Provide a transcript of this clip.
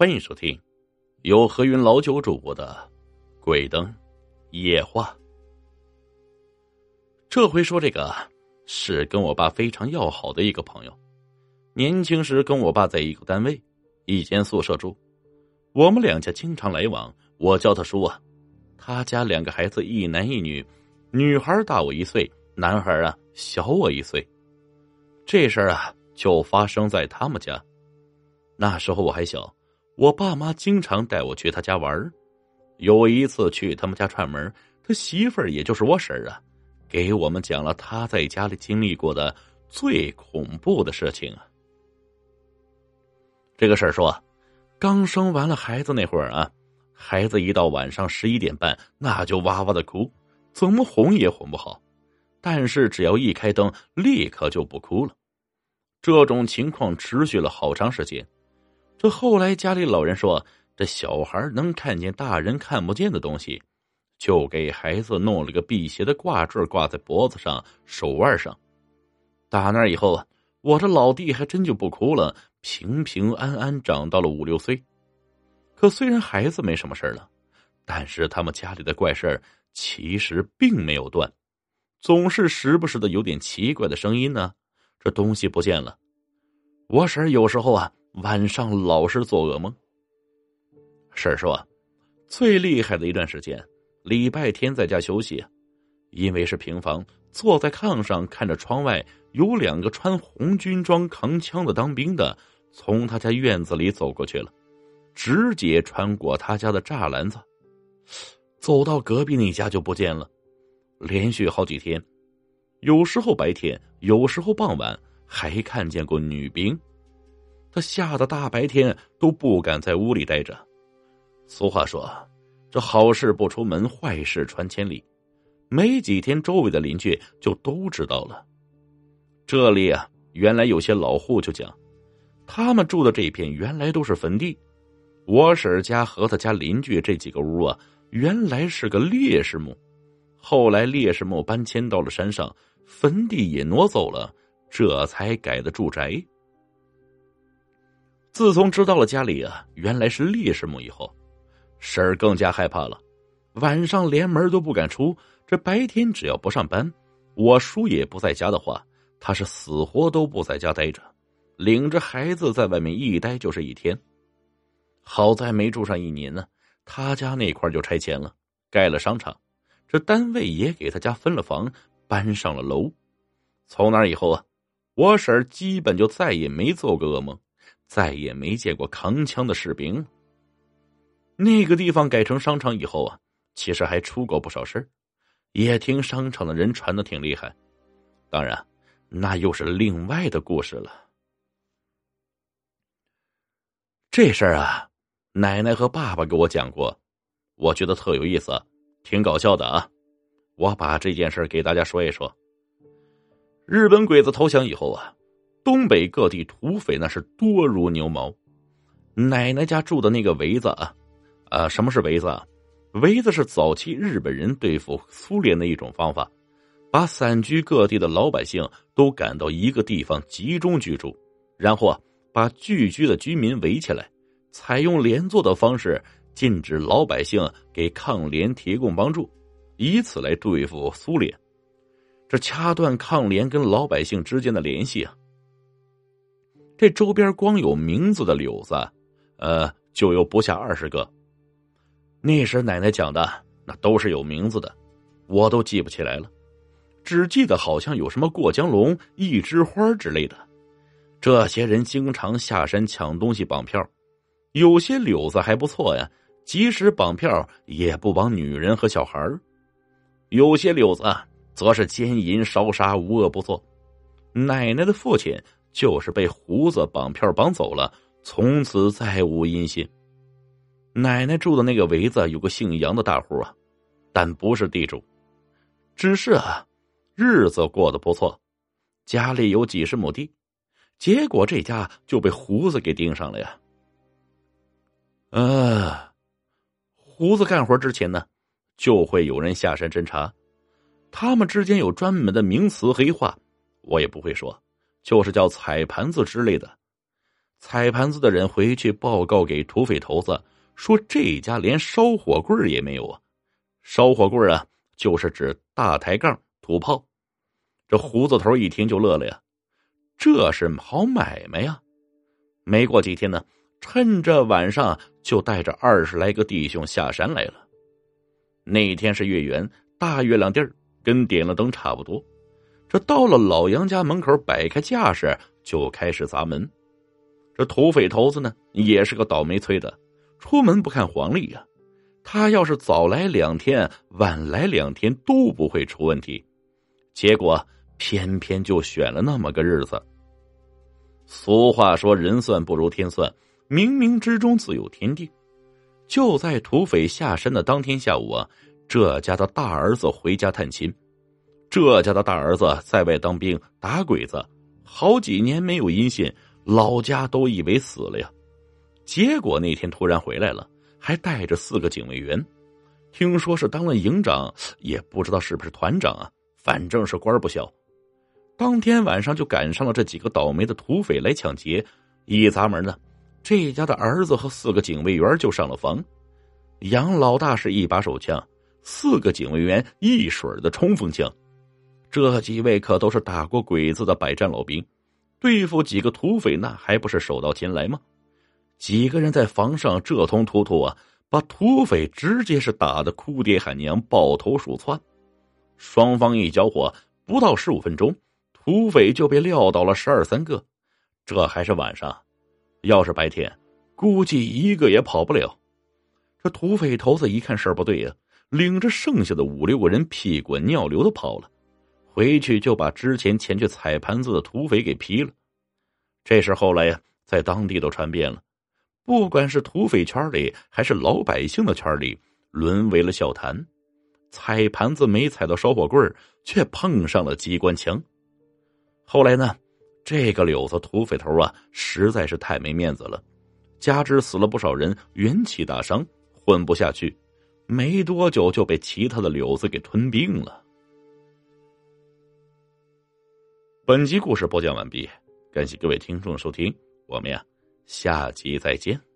欢迎收听由何云老九主播的《鬼灯夜话》。这回说这个是跟我爸非常要好的一个朋友，年轻时跟我爸在一个单位，一间宿舍住，我们两家经常来往。我叫他叔啊，他家两个孩子，一男一女，女孩大我一岁，男孩啊小我一岁。这事儿啊，就发生在他们家。那时候我还小。我爸妈经常带我去他家玩有一次去他们家串门，他媳妇儿也就是我婶儿啊，给我们讲了他在家里经历过的最恐怖的事情啊。这个婶儿说，刚生完了孩子那会儿啊，孩子一到晚上十一点半，那就哇哇的哭，怎么哄也哄不好，但是只要一开灯，立刻就不哭了。这种情况持续了好长时间。这后来家里老人说，这小孩能看见大人看不见的东西，就给孩子弄了个辟邪的挂坠挂在脖子上、手腕上。打那以后，我这老弟还真就不哭了，平平安安长到了五六岁。可虽然孩子没什么事了，但是他们家里的怪事其实并没有断，总是时不时的有点奇怪的声音呢。这东西不见了，我婶有时候啊。晚上老是做噩梦。婶儿说，最厉害的一段时间，礼拜天在家休息，因为是平房，坐在炕上看着窗外，有两个穿红军装、扛枪的当兵的从他家院子里走过去了，直接穿过他家的栅栏子，走到隔壁那家就不见了。连续好几天，有时候白天，有时候傍晚，还看见过女兵。他吓得大白天都不敢在屋里待着。俗话说：“这好事不出门，坏事传千里。”没几天，周围的邻居就都知道了。这里啊，原来有些老户就讲，他们住的这片原来都是坟地。我婶家和他家邻居这几个屋啊，原来是个烈士墓。后来烈士墓搬迁到了山上，坟地也挪走了，这才改的住宅。自从知道了家里啊原来是烈士墓以后，婶儿更加害怕了，晚上连门都不敢出。这白天只要不上班，我叔也不在家的话，他是死活都不在家待着，领着孩子在外面一待就是一天。好在没住上一年呢，他家那块就拆迁了，盖了商场，这单位也给他家分了房，搬上了楼。从那以后啊，我婶儿基本就再也没做过噩梦。再也没见过扛枪的士兵。那个地方改成商场以后啊，其实还出过不少事也听商场的人传的挺厉害。当然，那又是另外的故事了。这事儿啊，奶奶和爸爸给我讲过，我觉得特有意思，挺搞笑的啊。我把这件事给大家说一说。日本鬼子投降以后啊。东北各地土匪那是多如牛毛，奶奶家住的那个围子啊，啊，什么是围子啊？围子是早期日本人对付苏联的一种方法，把散居各地的老百姓都赶到一个地方集中居住，然后啊，把聚居的居民围起来，采用连坐的方式，禁止老百姓给抗联提供帮助，以此来对付苏联，这掐断抗联跟老百姓之间的联系啊。这周边光有名字的柳子，呃，就有不下二十个。那时奶奶讲的那都是有名字的，我都记不起来了，只记得好像有什么过江龙、一枝花之类的。这些人经常下山抢东西、绑票，有些柳子还不错呀，即使绑票也不绑女人和小孩有些柳子则是奸淫烧杀，无恶不作。奶奶的父亲。就是被胡子绑票绑走了，从此再无音信。奶奶住的那个围子有个姓杨的大户啊，但不是地主，只是啊，日子过得不错，家里有几十亩地，结果这家就被胡子给盯上了呀。呃，胡子干活之前呢，就会有人下山侦查，他们之间有专门的名词黑话，我也不会说。就是叫踩盘子之类的，踩盘子的人回去报告给土匪头子，说这家连烧火棍也没有啊！烧火棍啊，就是指大抬杠、土炮。这胡子头一听就乐了呀，这是好买卖呀！没过几天呢，趁着晚上就带着二十来个弟兄下山来了。那天是月圆，大月亮地儿，跟点了灯差不多。这到了老杨家门口，摆开架势就开始砸门。这土匪头子呢，也是个倒霉催的，出门不看黄历呀。他要是早来两天，晚来两天都不会出问题，结果偏偏就选了那么个日子。俗话说：“人算不如天算，冥冥之中自有天定。”就在土匪下山的当天下午啊，这家的大儿子回家探亲。这家的大儿子在外当兵打鬼子，好几年没有音信。老家都以为死了呀，结果那天突然回来了，还带着四个警卫员，听说是当了营长，也不知道是不是团长啊，反正是官不小。当天晚上就赶上了这几个倒霉的土匪来抢劫，一砸门呢，这家的儿子和四个警卫员就上了房。杨老大是一把手枪，四个警卫员一水的冲锋枪，这几位可都是打过鬼子的百战老兵。对付几个土匪，那还不是手到擒来吗？几个人在房上这通突突啊，把土匪直接是打的哭爹喊娘、抱头鼠窜。双方一交火，不到十五分钟，土匪就被撂倒了十二三个。这还是晚上，要是白天，估计一个也跑不了。这土匪头子一看事儿不对呀，领着剩下的五六个人屁滚尿流的跑了。回去就把之前前去踩盘子的土匪给劈了。这事后来呀，在当地都传遍了，不管是土匪圈里还是老百姓的圈里，沦为了笑谈。踩盘子没踩到烧火棍却碰上了机关枪。后来呢，这个柳子土匪头啊，实在是太没面子了，加之死了不少人，元气大伤，混不下去，没多久就被其他的柳子给吞并了。本集故事播讲完毕，感谢各位听众收听，我们呀下集再见。